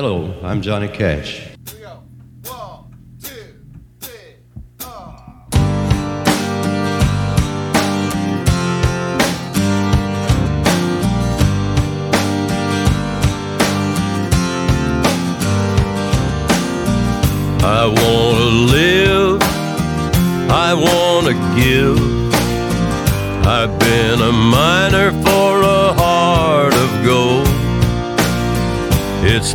Hello, I'm Johnny Cash. I wanna live, I wanna give. I've been a miner for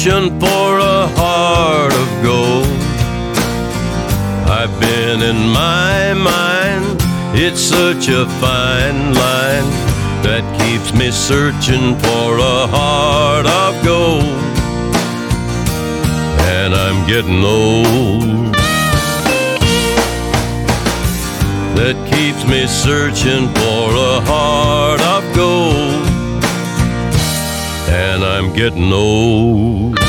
Ocean for a heart of gold. I've been in my mind, it's such a fine line that keeps me searching for a heart of gold. And I'm getting old. that keeps me searching for a heart of gold. Getting old.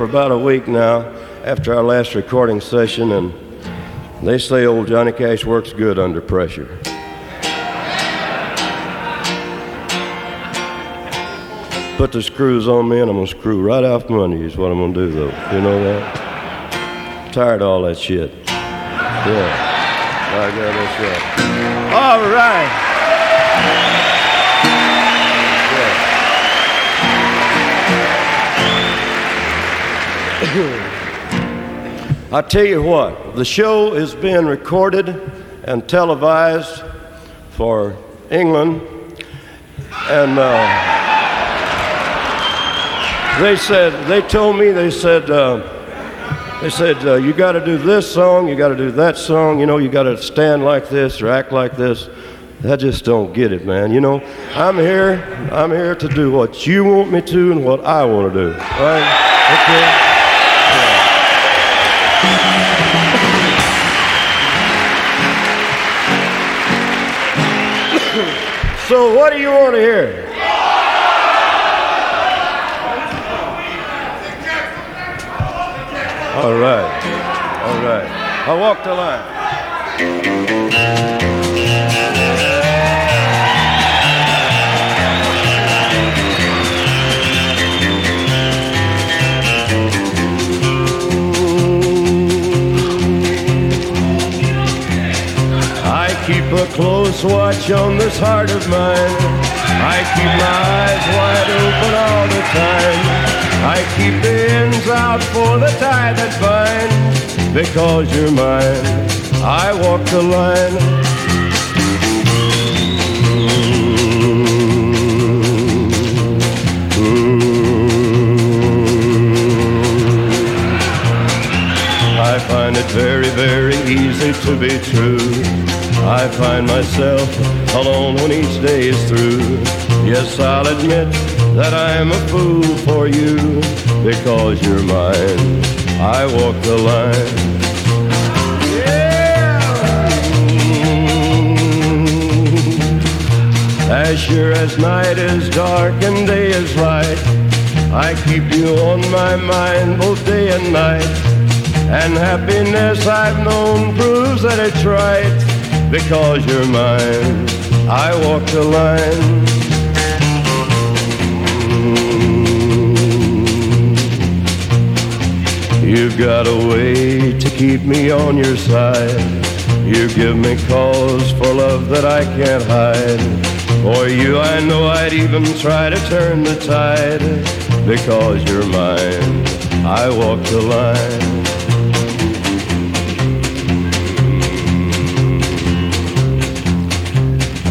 For about a week now after our last recording session, and they say old Johnny Cash works good under pressure. Put the screws on me, and I'm gonna screw right off you, is what I'm gonna do, though. You know that? Tired of all that shit. Yeah. Right. All right. I tell you what, the show is being recorded and televised for England, and uh, they said they told me they said uh, they said uh, you got to do this song, you got to do that song, you know, you got to stand like this or act like this. I just don't get it, man. You know, I'm here, I'm here to do what you want me to and what I want to do. Right? Okay. So, what do you want to hear? All right. All right. I walk the line. Keep a close watch on this heart of mine. I keep my eyes wide open all the time. I keep the ends out for the tie that binds. Because you're mine, I walk the line. I find it very, very easy to be true. I find myself alone when each day is through. Yes, I'll admit that I'm a fool for you because you're mine. I walk the line. As sure as night is dark and day is light, I keep you on my mind both day and night. And happiness I've known proves that it's right because you're mine. I walk the line. Mm. You've got a way to keep me on your side. You give me cause for love that I can't hide. For you, I know I'd even try to turn the tide. Because you're mine, I walk the line.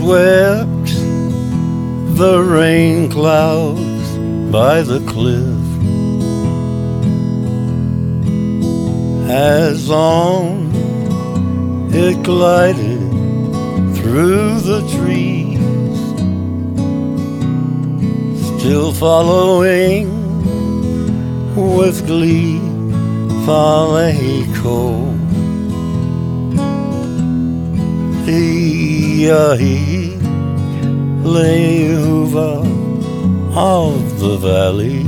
Swept the rain clouds by the cliff. As on it glided through the trees still following with glee Faleco Yahi Lehuva of the valley.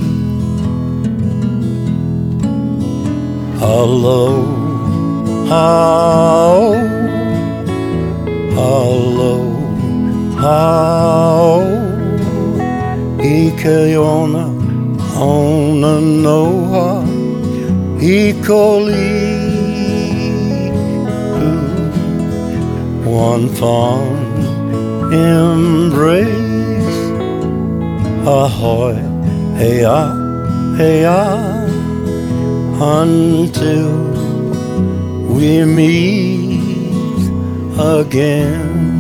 Hello, how, hello, how, Ikeona, ona noa, Ikoli. One fond embrace. Ahoy, hey ah, hey ah, until we meet again.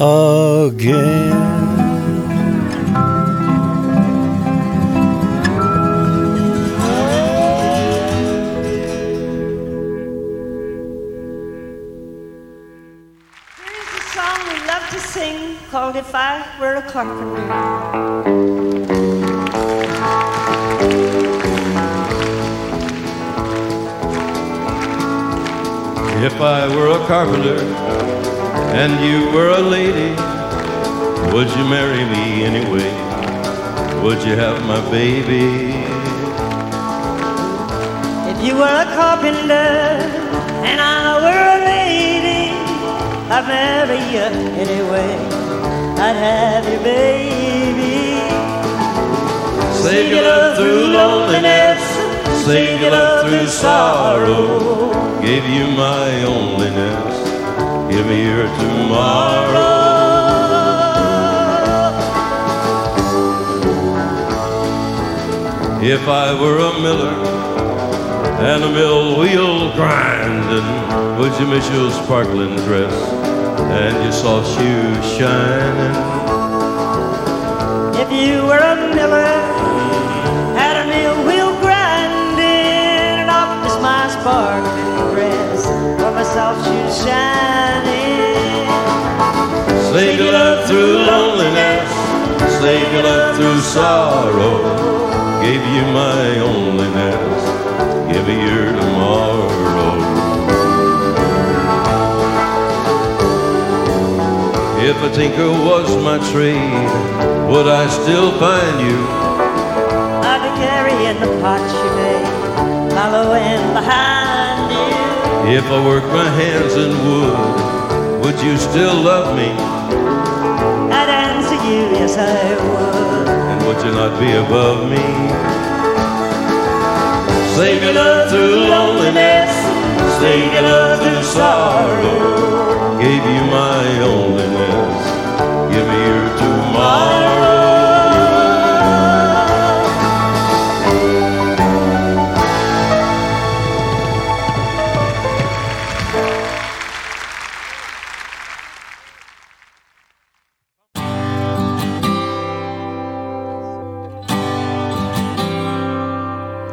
Again. Here's a song we love to sing called If I Were a Carpenter. If I were a carpenter and you were a lady, would you marry me anyway? Would you have my baby? If you were a carpenter and I were a lady, I'd marry you anyway. I'd have you, baby. Save your love through loneliness, Saved your love through sorrow. Gave you my onlyness. Give me your tomorrow. If I were a miller and a mill wheel grinding, would you miss your sparkling dress and your soft shoes shining? If you were a miller, and a mill wheel grinding, and off is my sparkling dress, or my soft shoes shining. Save your love through loneliness, save your love through sorrow. Gave you my onlyness, give me your tomorrow. If a tinker was my trade, would I still find you? I'd be carrying the pots you made, following behind you. If I worked my hands in wood, would you still love me? I'd answer you, yes I would. And would you not be above me? Save your love through loneliness, save your love through sorrow. Gave you my onlyness,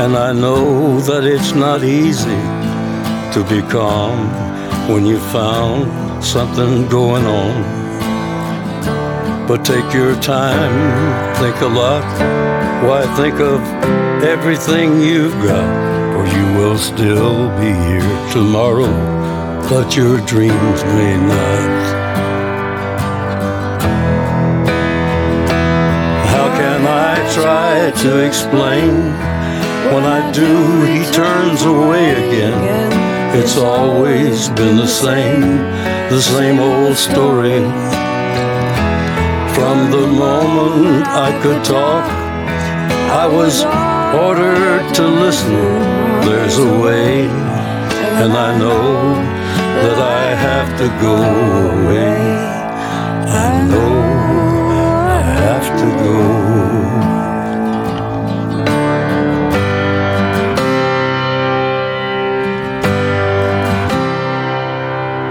And I know that it's not easy to be calm when you found something going on. But take your time, think a lot. Why think of everything you've got? Or you will still be here tomorrow, but your dreams may not. How can I try to explain? When I do, he turns away again. It's always been the same, the same old story. From the moment I could talk, I was ordered to listen. There's a way, and I know that I have to go away. I know I have to go.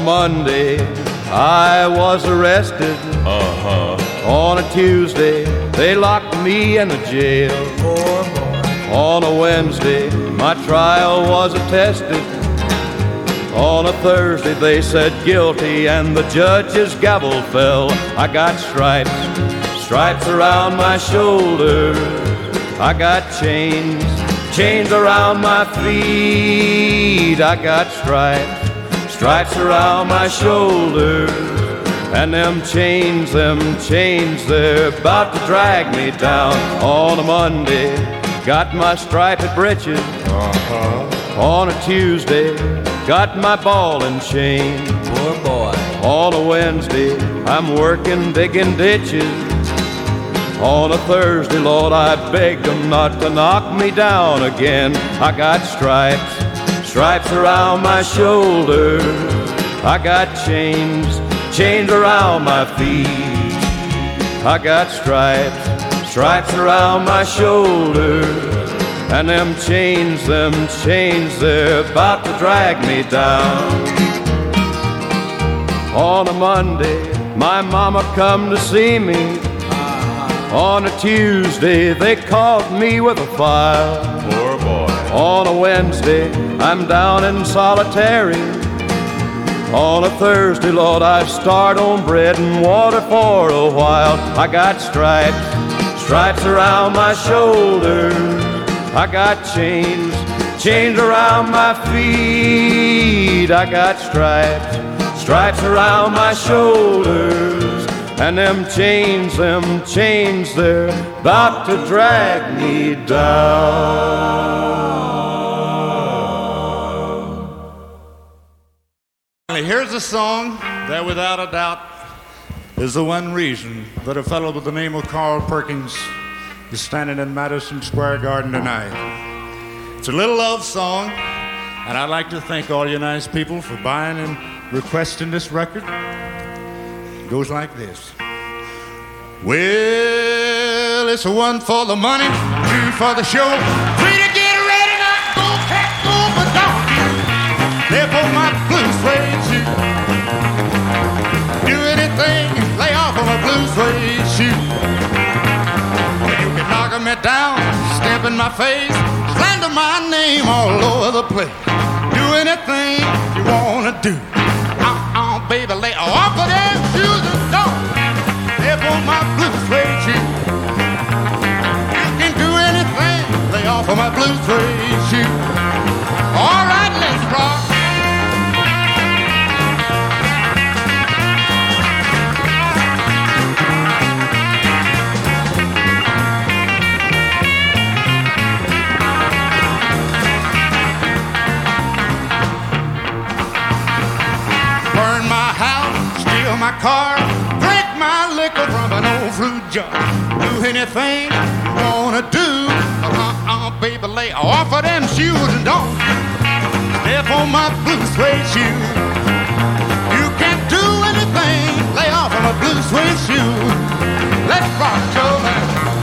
A Monday, I was arrested. Uh huh. On a Tuesday, they locked me in the jail. On a Wednesday, my trial was attested. On a Thursday, they said guilty, and the judge's gavel fell. I got stripes, stripes around my shoulders. I got chains, chains around my feet. I got stripes, stripes around my shoulders. And them chains, them chains, they're about to drag me down on a Monday. Got my striped breeches uh-huh. on a Tuesday. Got my ball and chain. Poor boy. On a Wednesday, I'm working digging ditches. On a Thursday, Lord, I begged them not to knock me down again. I got stripes, stripes around my shoulders. I got chains, chains around my feet. I got stripes, stripes around my shoulders. And them chains, them chains, they're about to drag me down. On a Monday, my mama come to see me. On a Tuesday, they caught me with a file. On a Wednesday, I'm down in solitary. On a Thursday, Lord, I start on bread and water for a while. I got stripes, stripes around my shoulders. I got chains, chains around my feet. I got stripes, stripes around my shoulders. And them chains, them chains, they're about to drag me down. Here's a song that, without a doubt, is the one reason that a fellow with the name of Carl Perkins is standing in Madison Square Garden tonight. It's a little love song, and I'd like to thank all you nice people for buying and requesting this record. It goes like this. Well, it's one for the money, two for the show, three to get anything, lay off of my blue suede shoe. You can knock me down, stamp in my face, slander my name all over the place. Do anything you wanna do. Uh, uh, baby, lay off of them shoes and don't step on my blue suede shoe. You can do anything, lay off of my blue suede shoe. All right, let's rock. My car, drink my liquor from an old fruit jar. Do anything you wanna do. Uh-uh, baby, lay off of them shoes and don't step on my blue suede shoe. You can't do anything, lay off of my blue suede shoe. Let's rock, Joe.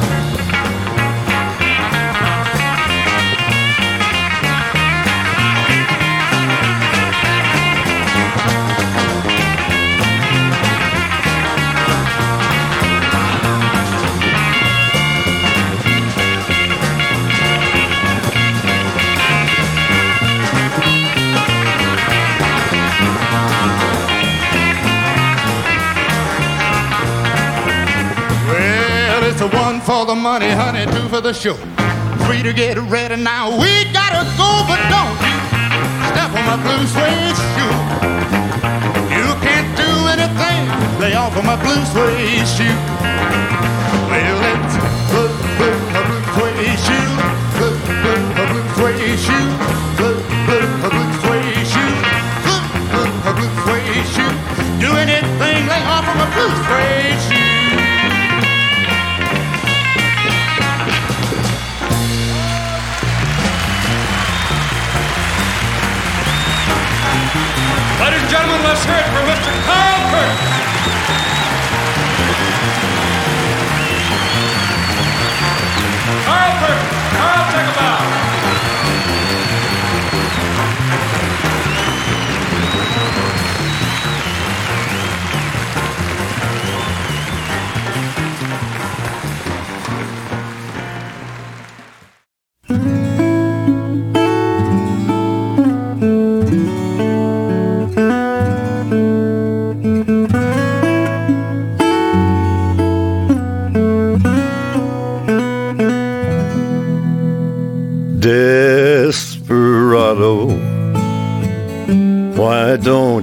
The money, honey, two for the show. Three to get ready now. We gotta go, but don't you step on my blue suede shoe. You can't do anything, lay off of my blue suede shoe. Well, it's blue, blue, a blue suede shoe. Blue, blue, a blue suede shoe. Blue, blue, a blue suede shoe. Blue, blue, a blue suede shoe. Do anything, lay off of my blue suede shoe. Let's for Mr. Carl Perkins.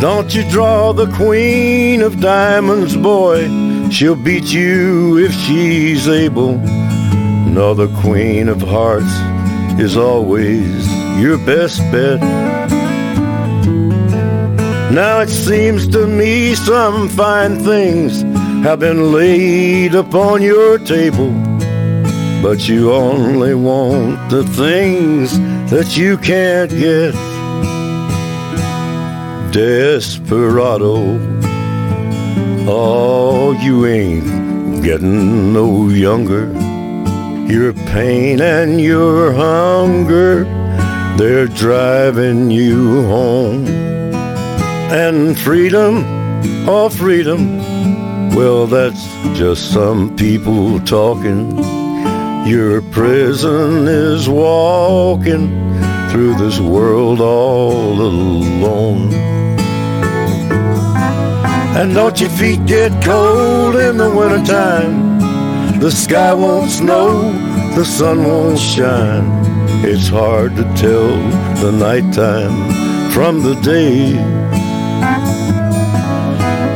Don't you draw the queen of diamonds, boy. She'll beat you if she's able. No, the queen of hearts is always your best bet. Now it seems to me some fine things have been laid upon your table, but you only want the things that you can't get. Desperado, oh, you ain't getting no younger. Your pain and your hunger, they're driving you home. And freedom, oh, freedom, well, that's just some people talking. Your prison is walking through this world all alone. And don't your feet get cold in the wintertime? The sky won't snow, the sun won't shine. It's hard to tell the nighttime from the day.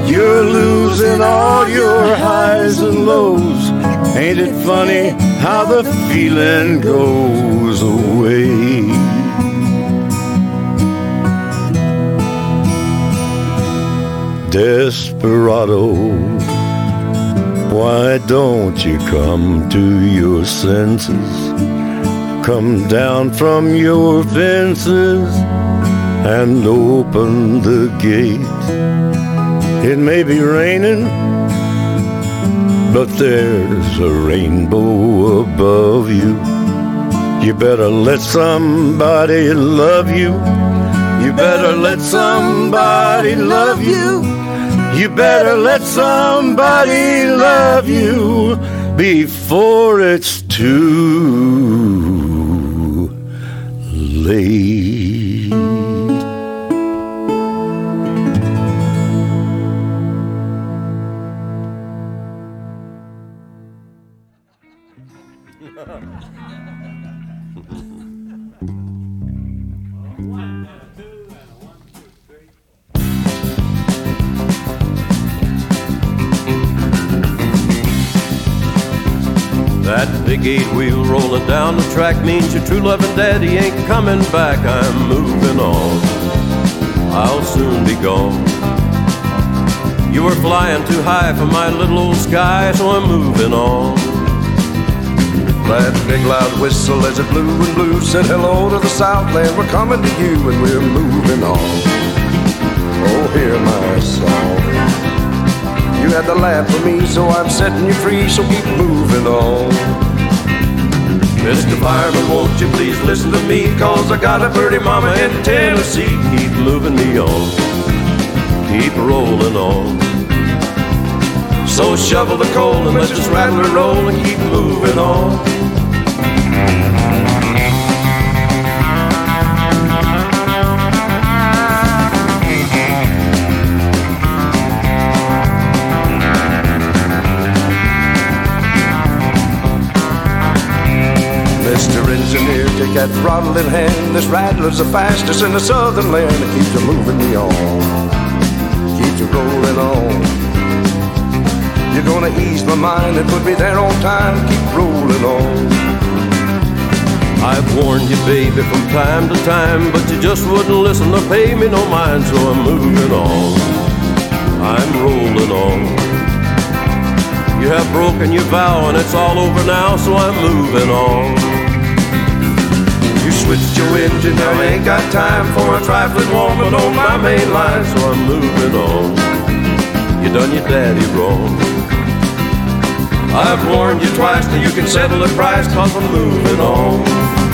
You're losing all your highs and lows. Ain't it funny how the feeling goes away? Desperado, why don't you come to your senses? Come down from your fences and open the gate. It may be raining, but there's a rainbow above you. You better let somebody love you. You better let somebody love you. You better let somebody love you before it's too late. Big eight wheel rolling down the track means your true loving daddy ain't coming back. I'm moving on. I'll soon be gone. You were flying too high for my little old sky, so I'm moving on. That big loud whistle as it blew and blew said hello to the Southland. We're coming to you and we're moving on. Oh, hear my song. You had to laugh for me, so I'm setting you free, so keep moving on. Mr. Fireman, won't you please listen to me? Cause I got a birdie mama in Tennessee. Keep moving me on. Keep rolling on. So shovel the coal and let's just rattle and roll and keep moving on. That throttle in hand. This rattler's the fastest in the southern land. It keeps you moving me on, keeps you rolling on. You're gonna ease my mind and put me there on time. Keep rolling on. I've warned you, baby, from time to time, but you just wouldn't listen or pay me no mind, so I'm moving on. I'm rolling on. You have broken your vow and it's all over now, so I'm moving on. You switched your engine, now I ain't got time for a trifling woman on my main line, so I'm moving on. You done your daddy wrong. I've warned you twice, now you can settle the price, cause I'm moving on.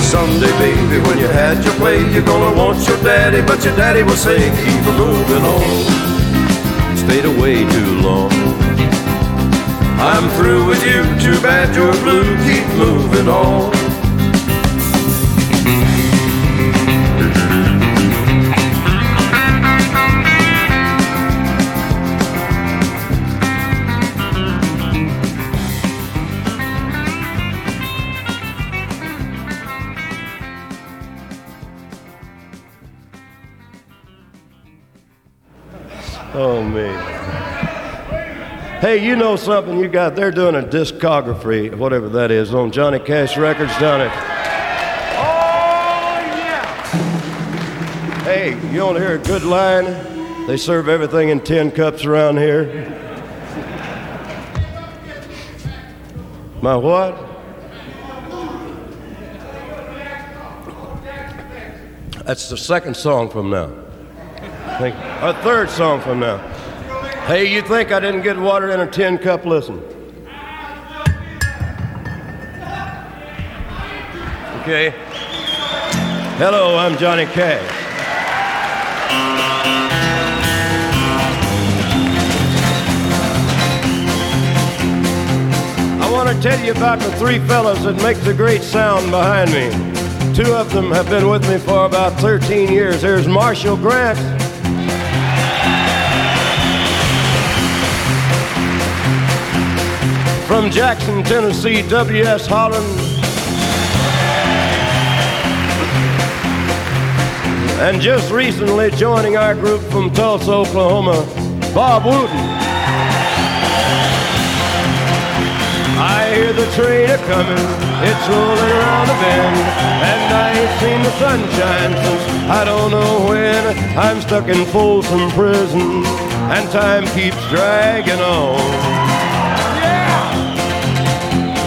Someday, baby, when you had your play, you're gonna want your daddy, but your daddy will say, keep moving on. Stayed away too long. I'm through with you, too bad you're blue, keep moving on. Hey, you know something you got? They're doing a discography, whatever that is, on Johnny Cash Records down at. Oh, yeah! Hey, you want to hear a good line? They serve everything in tin cups around here. My what? That's the second song from now. Think, our third song from now. Hey, you think I didn't get water in a tin cup? Listen. Okay. Hello, I'm Johnny Cash. I want to tell you about the three fellows that make the great sound behind me. Two of them have been with me for about 13 years. Here's Marshall Grant. From Jackson, Tennessee, W.S. Holland. And just recently joining our group from Tulsa, Oklahoma, Bob Wooten. I hear the train a coming, it's rolling around the bend, and I ain't seen the sunshine since I don't know when. I'm stuck in Folsom Prison, and time keeps dragging on.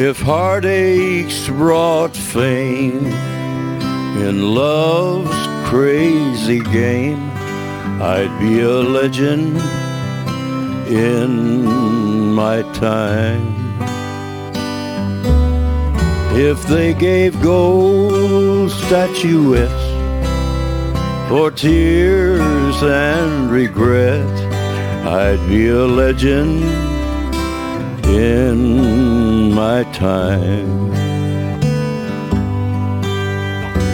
If heartaches brought fame in love's crazy game, I'd be a legend in my time. If they gave gold statuettes for tears and regret, I'd be a legend in my time.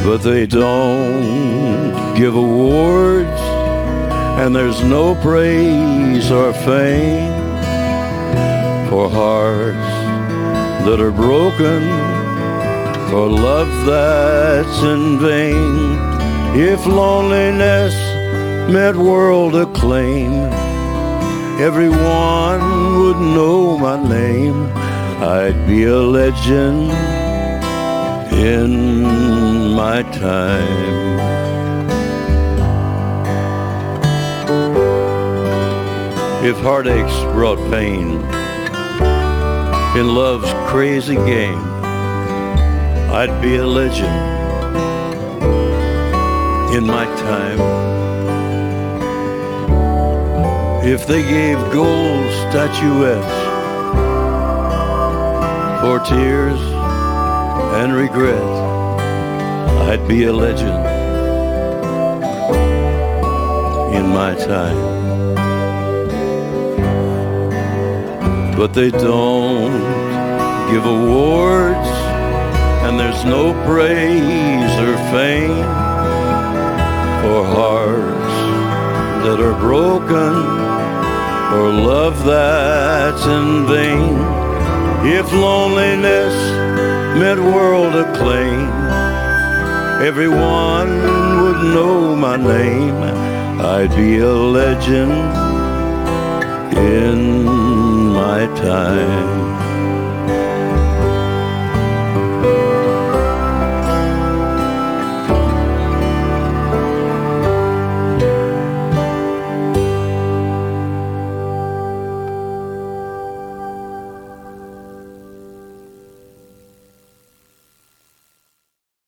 but they don't give awards, and there's no praise or fame for hearts that are broken, for love that's in vain. If loneliness meant world acclaim, everyone would know my name. I'd be a legend in my time. If heartaches brought pain in love's crazy game, I'd be a legend in my time. If they gave gold statuettes tears and regret, I'd be a legend in my time. But they don't give awards, and there's no praise or fame for hearts that are broken, or love that's in vain. If loneliness meant world acclaim, everyone would know my name. I'd be a legend in my time.